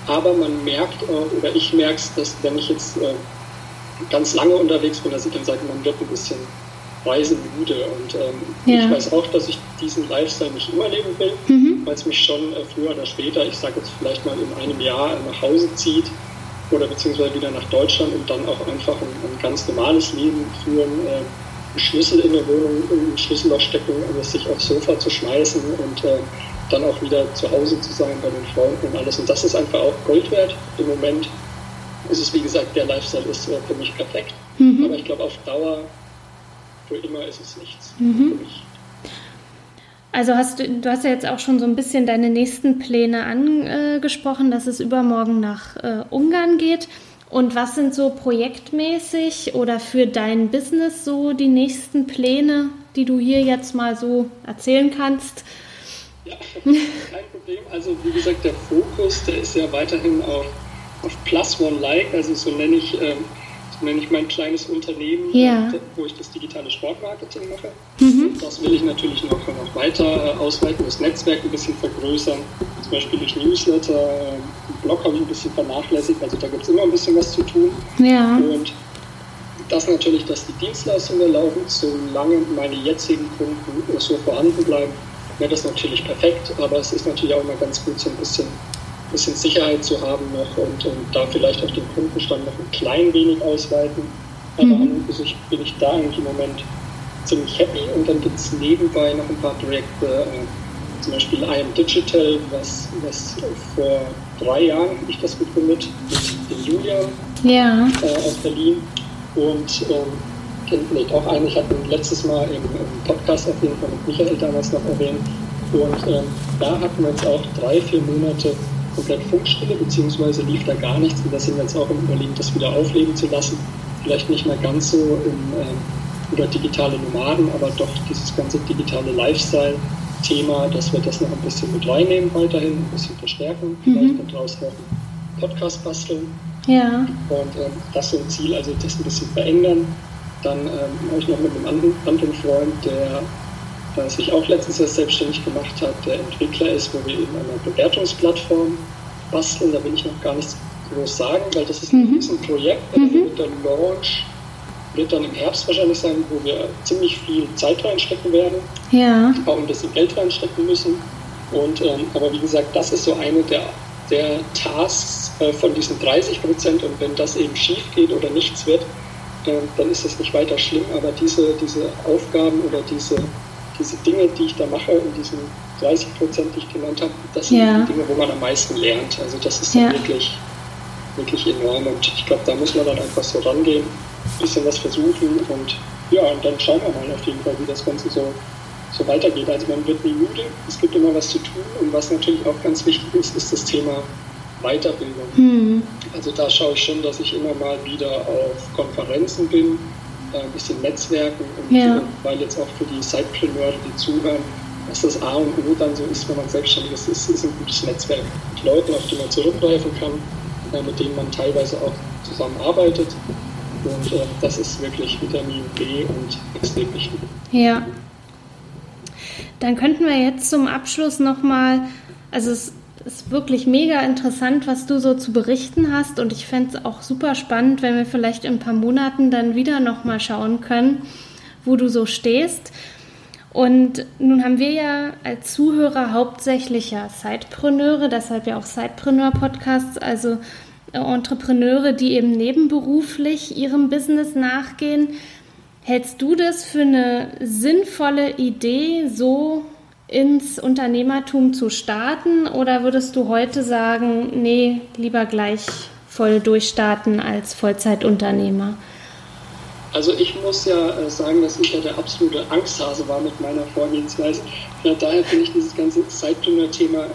Aber man merkt, äh, oder ich merke es, dass wenn ich jetzt äh, ganz lange unterwegs bin, dass ich dann sage, man wird ein bisschen reisenmüde. Und ähm, ja. ich weiß auch, dass ich diesen Lifestyle nicht immer leben will, mhm. weil es mich schon äh, früher oder später, ich sage jetzt vielleicht mal in einem Jahr nach Hause zieht oder beziehungsweise wieder nach Deutschland und dann auch einfach ein, ein ganz normales Leben führen. Äh, einen Schlüssel in der Wohnung, in ein Schlüsselloch stecken, um sich aufs Sofa zu schmeißen und äh, dann auch wieder zu Hause zu sein bei den Freunden und alles. Und das ist einfach auch Gold wert. Im Moment ist es, wie gesagt, der Lifestyle ist äh, für mich perfekt. Mhm. Aber ich glaube, auf Dauer, für immer ist es nichts mhm. für mich. Also hast du, du hast ja jetzt auch schon so ein bisschen deine nächsten Pläne angesprochen, dass es übermorgen nach äh, Ungarn geht. Und was sind so projektmäßig oder für dein Business so die nächsten Pläne, die du hier jetzt mal so erzählen kannst? Ja, kein Problem. Also wie gesagt, der Fokus, der ist ja weiterhin auf, auf Plus One Like, also so nenne ich ähm, nenne ich mein kleines Unternehmen, ja. wo ich das digitale Sportmarketing mache. Mhm. Das will ich natürlich noch, noch weiter ausweiten, das Netzwerk ein bisschen vergrößern, zum Beispiel durch Newsletter, Blog habe ich ein bisschen vernachlässigt, also da gibt es immer ein bisschen was zu tun. Ja. Und das natürlich, dass die Dienstleistungen erlauben, solange meine jetzigen Kunden so vorhanden bleiben, wäre das natürlich perfekt, aber es ist natürlich auch immer ganz gut, so ein bisschen bisschen Sicherheit zu haben noch und, und da vielleicht auch den Kundenstand noch ein klein wenig ausweiten. Aber mhm. an bin ich da eigentlich im Moment ziemlich happy und dann gibt es nebenbei noch ein paar Projekte, äh, zum Beispiel I Am Digital, was, was vor drei Jahren ich das gegründet mit dem Julian ja. äh, aus Berlin und ähm, kennt vielleicht auch einen, ich hatte ihn letztes Mal im, im, Podcast auf jeden Fall mit Michael damals noch erwähnt und ähm, da hatten wir jetzt auch drei, vier Monate komplett Funkstille, beziehungsweise lief da gar nichts. Und da sind wir jetzt auch im Überlegen, das wieder aufleben zu lassen. Vielleicht nicht mehr ganz so im, äh, über digitale Nomaden, aber doch dieses ganze digitale Lifestyle-Thema, dass wir das noch ein bisschen mit reinnehmen, weiterhin ein bisschen verstärken, vielleicht mhm. daraus auch einen Podcast basteln. Ja. Und ähm, das so ein Ziel, also das ein bisschen verändern. Dann ähm, habe ich noch mit einem anderen, anderen Freund, der der sich auch letztens erst selbstständig gemacht hat, der Entwickler ist, wo wir eben eine Bewertungsplattform basteln. Da will ich noch gar nichts groß sagen, weil das ist mhm. ein Projekt. Mhm. Der Launch wird dann im Herbst wahrscheinlich sein, wo wir ziemlich viel Zeit reinstecken werden. Ja. Auch ein bisschen Geld reinstecken müssen. Und, ähm, aber wie gesagt, das ist so eine der, der Tasks äh, von diesen 30 Prozent. Und wenn das eben schief geht oder nichts wird, äh, dann ist das nicht weiter schlimm. Aber diese, diese Aufgaben oder diese diese Dinge, die ich da mache, in diesen 30 Prozent, die ich genannt habe, das sind ja. die Dinge, wo man am meisten lernt. Also das ist ja. wirklich, wirklich enorm. Und ich glaube, da muss man dann einfach so rangehen, ein bisschen was versuchen und ja, und dann schauen wir mal auf jeden Fall, wie das Ganze so, so weitergeht. Also man wird nie müde, es gibt immer was zu tun und was natürlich auch ganz wichtig ist, ist das Thema Weiterbildung. Mhm. Also da schaue ich schon, dass ich immer mal wieder auf Konferenzen bin, ein bisschen Netzwerken und ja. weil jetzt auch für die Sidepreneure, die zuhören, dass das A und O dann so ist, wenn man selbstständig ist, ist, ist ein gutes Netzwerk mit Leuten, auf die man zurückgreifen kann, äh, mit denen man teilweise auch zusammenarbeitet. Und äh, das ist wirklich Vitamin B und extrem wichtig. Ja. Dann könnten wir jetzt zum Abschluss nochmal, also es ist wirklich mega interessant, was du so zu berichten hast. Und ich fände es auch super spannend, wenn wir vielleicht in ein paar Monaten dann wieder nochmal schauen können, wo du so stehst. Und nun haben wir ja als Zuhörer hauptsächlich ja Sidepreneure, deshalb ja auch Sidepreneur-Podcasts, also Entrepreneure, die eben nebenberuflich ihrem Business nachgehen. Hältst du das für eine sinnvolle Idee, so ins Unternehmertum zu starten oder würdest du heute sagen, nee, lieber gleich voll durchstarten als Vollzeitunternehmer? Also ich muss ja äh, sagen, dass ich ja der absolute Angsthase war mit meiner Vorgehensweise. Ja, daher finde ich dieses ganze Zeitpreneur-Thema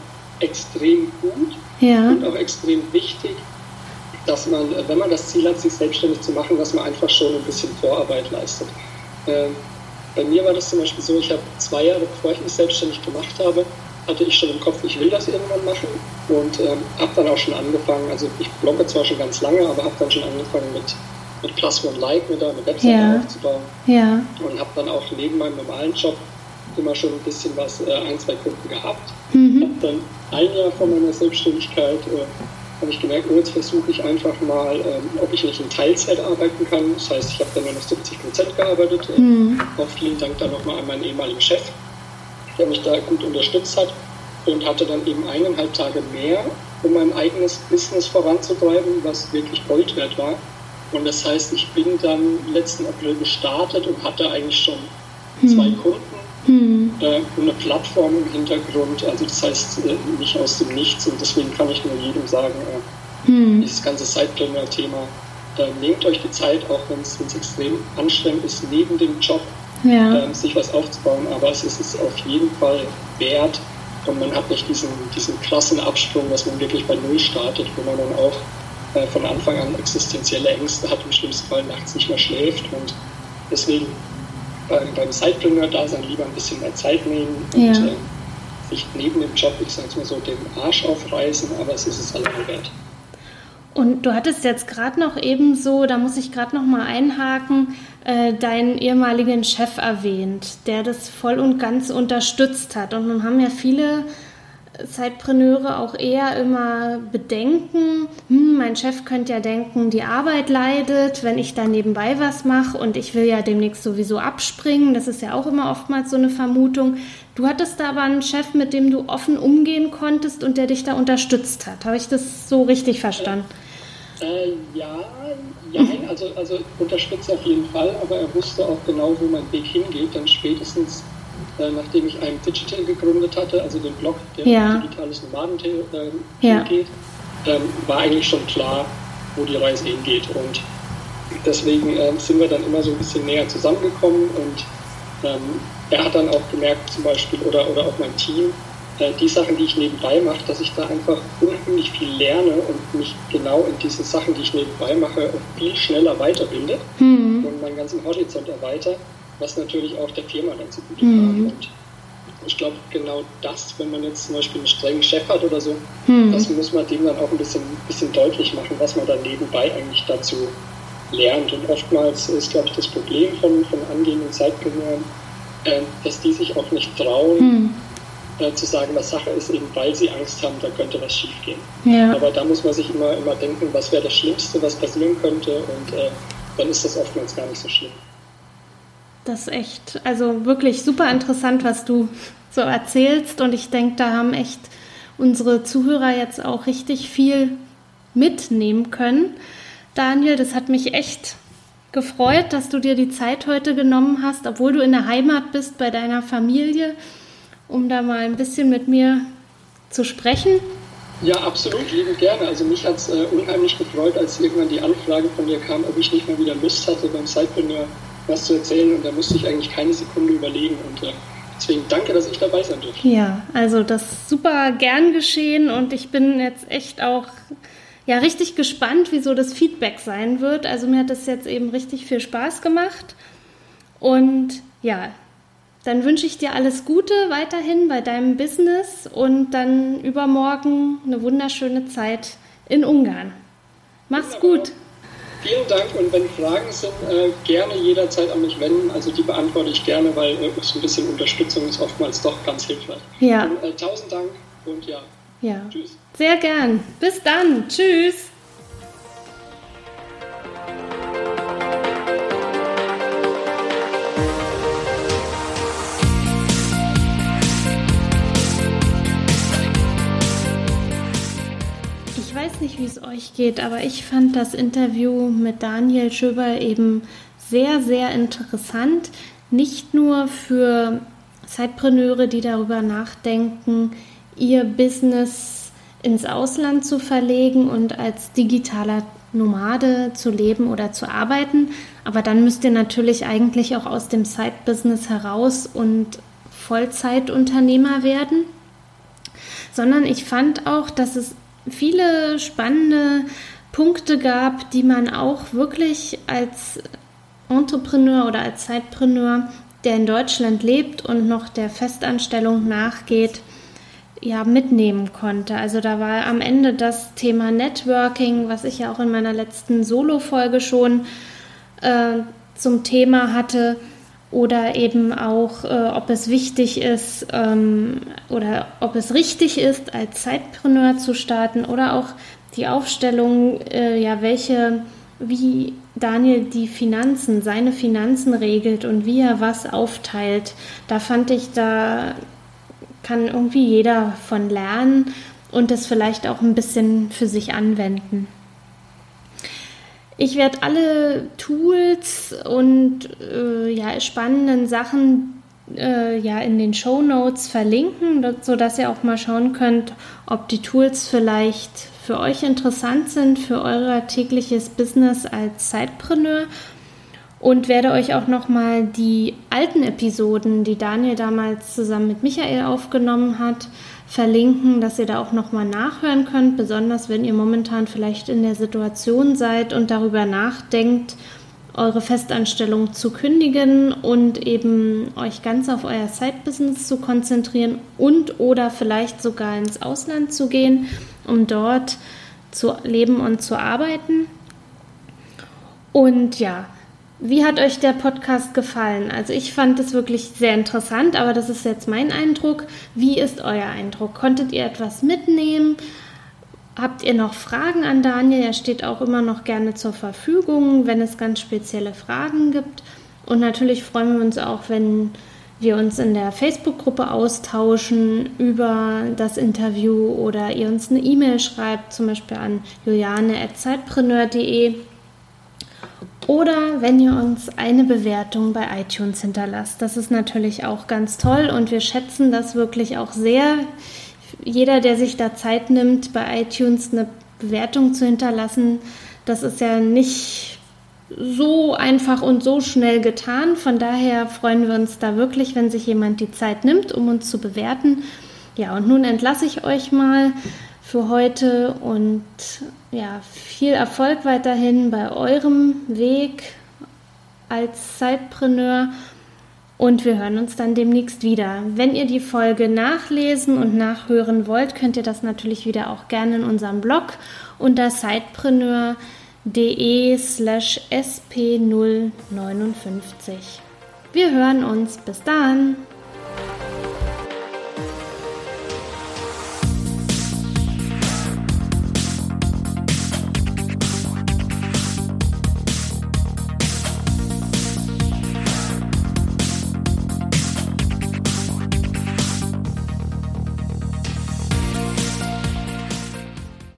extrem gut ja. und auch extrem wichtig, dass man, wenn man das Ziel hat, sich selbstständig zu machen, dass man einfach schon ein bisschen Vorarbeit leistet. Bei mir war das zum Beispiel so, ich habe zwei Jahre, bevor ich mich selbstständig gemacht habe, hatte ich schon im Kopf, ich will das irgendwann machen und ähm, habe dann auch schon angefangen, also ich blogge zwar schon ganz lange, aber habe dann schon angefangen mit, mit Plus One Like, mir da eine Website ja. aufzubauen ja. und habe dann auch neben meinem normalen Job immer schon ein bisschen was, äh, ein, zwei Kunden gehabt. Mhm. Habe dann ein Jahr vor meiner Selbstständigkeit äh, habe ich gemerkt, oh, jetzt versuche ich einfach mal, ähm, ob ich nicht in Teilzeit arbeiten kann. Das heißt, ich habe dann nur noch 70 Prozent gearbeitet. Mhm. Auch vielen Dank dann nochmal an meinen ehemaligen Chef, der mich da gut unterstützt hat und hatte dann eben eineinhalb Tage mehr, um mein eigenes Business voranzutreiben, was wirklich Gold wert war. Und das heißt, ich bin dann letzten April gestartet und hatte eigentlich schon hm. zwei Kunden hm. äh, eine Plattform im Hintergrund. Also das heißt äh, nicht aus dem Nichts. Und deswegen kann ich nur jedem sagen, äh, hm. dieses ganze Sidepreneur-Thema, äh, nehmt euch die Zeit, auch wenn es extrem anstrengend ist, neben dem Job ja. Ähm, sich was aufzubauen. Aber es ist es auf jeden Fall wert. Und man hat nicht diesen, diesen krassen Absprung, dass man wirklich bei Null startet, wo man dann auch von Anfang an existenzielle Ängste hat, im schlimmsten Fall nachts nicht mehr schläft. Und deswegen beim, beim Sidepreneur-Dasein lieber ein bisschen mehr Zeit nehmen und ja. äh, sich neben dem Job, ich sag's mal so, den Arsch aufreißen, aber es ist es alleine wert. Und du hattest jetzt gerade noch eben so, da muss ich gerade noch mal einhaken, äh, deinen ehemaligen Chef erwähnt, der das voll und ganz unterstützt hat. Und nun haben ja viele Zeitpreneure auch eher immer bedenken, hm, mein Chef könnte ja denken, die Arbeit leidet, wenn ich da nebenbei was mache und ich will ja demnächst sowieso abspringen. Das ist ja auch immer oftmals so eine Vermutung. Du hattest da aber einen Chef, mit dem du offen umgehen konntest und der dich da unterstützt hat. Habe ich das so richtig verstanden? Äh, ja, ja, also, also unterstützt auf jeden Fall, aber er wusste auch genau, wo mein Weg hingeht. Dann spätestens äh, nachdem ich ein Digital gegründet hatte, also den Blog, der ja. digitales Nomaden äh, ja. geht, ähm, war eigentlich schon klar, wo die Reise hingeht. Und deswegen ähm, sind wir dann immer so ein bisschen näher zusammengekommen und ähm, er hat dann auch gemerkt, zum Beispiel, oder, oder auch mein Team, äh, die Sachen, die ich nebenbei mache, dass ich da einfach unheimlich viel lerne und mich genau in diese Sachen, die ich nebenbei mache, viel schneller weiterbilde mhm. und meinen ganzen Horizont erweitere was natürlich auch der Firma dann zugute mhm. Und ich glaube, genau das, wenn man jetzt zum Beispiel einen strengen Chef hat oder so, mhm. das muss man dem dann auch ein bisschen, bisschen deutlich machen, was man dann nebenbei eigentlich dazu lernt. Und oftmals ist, glaube ich, das Problem von, von angehenden Zeitpreneuren, äh, dass die sich auch nicht trauen, mhm. äh, zu sagen, was Sache ist, eben weil sie Angst haben, da könnte was schiefgehen. Ja. Aber da muss man sich immer, immer denken, was wäre das Schlimmste, was passieren könnte und äh, dann ist das oftmals gar nicht so schlimm. Das ist echt, also wirklich super interessant, was du so erzählst. Und ich denke, da haben echt unsere Zuhörer jetzt auch richtig viel mitnehmen können. Daniel, das hat mich echt gefreut, dass du dir die Zeit heute genommen hast, obwohl du in der Heimat bist bei deiner Familie, um da mal ein bisschen mit mir zu sprechen. Ja, absolut, lieben gerne. Also mich hat es äh, unheimlich gefreut, als irgendwann die Anfrage von dir kam, ob ich nicht mal wieder Lust hatte, beim Sidepreneur was zu erzählen und da musste ich eigentlich keine Sekunde überlegen und äh, deswegen danke, dass ich dabei sein durfte. Ja, also das ist super gern geschehen und ich bin jetzt echt auch ja richtig gespannt, wieso das Feedback sein wird. Also mir hat das jetzt eben richtig viel Spaß gemacht und ja, dann wünsche ich dir alles Gute weiterhin bei deinem Business und dann übermorgen eine wunderschöne Zeit in Ungarn. Mach's Wunderbar. gut. Vielen Dank und wenn Fragen sind, äh, gerne jederzeit an mich wenden. Also die beantworte ich gerne, weil äh, so ein bisschen Unterstützung ist oftmals doch ganz hilfreich. Ja. Und, äh, tausend Dank und ja. Ja. Tschüss. Sehr gern. Bis dann. Tschüss. Euch geht, aber ich fand das Interview mit Daniel Schöber eben sehr, sehr interessant. Nicht nur für Zeitpreneure, die darüber nachdenken, ihr Business ins Ausland zu verlegen und als digitaler Nomade zu leben oder zu arbeiten. Aber dann müsst ihr natürlich eigentlich auch aus dem Side-Business heraus und Vollzeitunternehmer werden. Sondern ich fand auch, dass es viele spannende Punkte gab, die man auch wirklich als Entrepreneur oder als Zeitpreneur, der in Deutschland lebt und noch der Festanstellung nachgeht, ja, mitnehmen konnte. Also da war am Ende das Thema Networking, was ich ja auch in meiner letzten Solo-Folge schon äh, zum Thema hatte, oder eben auch, äh, ob es wichtig ist ähm, oder ob es richtig ist, als Zeitpreneur zu starten oder auch die Aufstellung, äh, ja, welche, wie Daniel die Finanzen, seine Finanzen regelt und wie er was aufteilt. Da fand ich, da kann irgendwie jeder von lernen und das vielleicht auch ein bisschen für sich anwenden. Ich werde alle Tools und äh, ja, spannenden Sachen äh, ja in den Show Notes verlinken, sodass ihr auch mal schauen könnt, ob die Tools vielleicht für euch interessant sind für euer tägliches Business als Sidepreneur und werde euch auch noch mal die alten Episoden, die Daniel damals zusammen mit Michael aufgenommen hat, verlinken, dass ihr da auch noch mal nachhören könnt, besonders wenn ihr momentan vielleicht in der Situation seid und darüber nachdenkt, eure Festanstellung zu kündigen und eben euch ganz auf euer Side-Business zu konzentrieren und oder vielleicht sogar ins Ausland zu gehen, um dort zu leben und zu arbeiten. Und ja, wie hat euch der Podcast gefallen? Also ich fand es wirklich sehr interessant, aber das ist jetzt mein Eindruck. Wie ist euer Eindruck? Konntet ihr etwas mitnehmen? Habt ihr noch Fragen an Daniel? Er steht auch immer noch gerne zur Verfügung, wenn es ganz spezielle Fragen gibt. Und natürlich freuen wir uns auch, wenn wir uns in der Facebook-Gruppe austauschen über das Interview oder ihr uns eine E-Mail schreibt, zum Beispiel an juliane.zeitpreneur.de oder wenn ihr uns eine Bewertung bei iTunes hinterlasst. Das ist natürlich auch ganz toll und wir schätzen das wirklich auch sehr. Jeder, der sich da Zeit nimmt, bei iTunes eine Bewertung zu hinterlassen, das ist ja nicht so einfach und so schnell getan. Von daher freuen wir uns da wirklich, wenn sich jemand die Zeit nimmt, um uns zu bewerten. Ja, und nun entlasse ich euch mal für heute und ja, viel Erfolg weiterhin bei eurem Weg als Zeitpreneur und wir hören uns dann demnächst wieder. Wenn ihr die Folge nachlesen und nachhören wollt, könnt ihr das natürlich wieder auch gerne in unserem Blog unter sidepreneur.de slash sp059. Wir hören uns. Bis dann!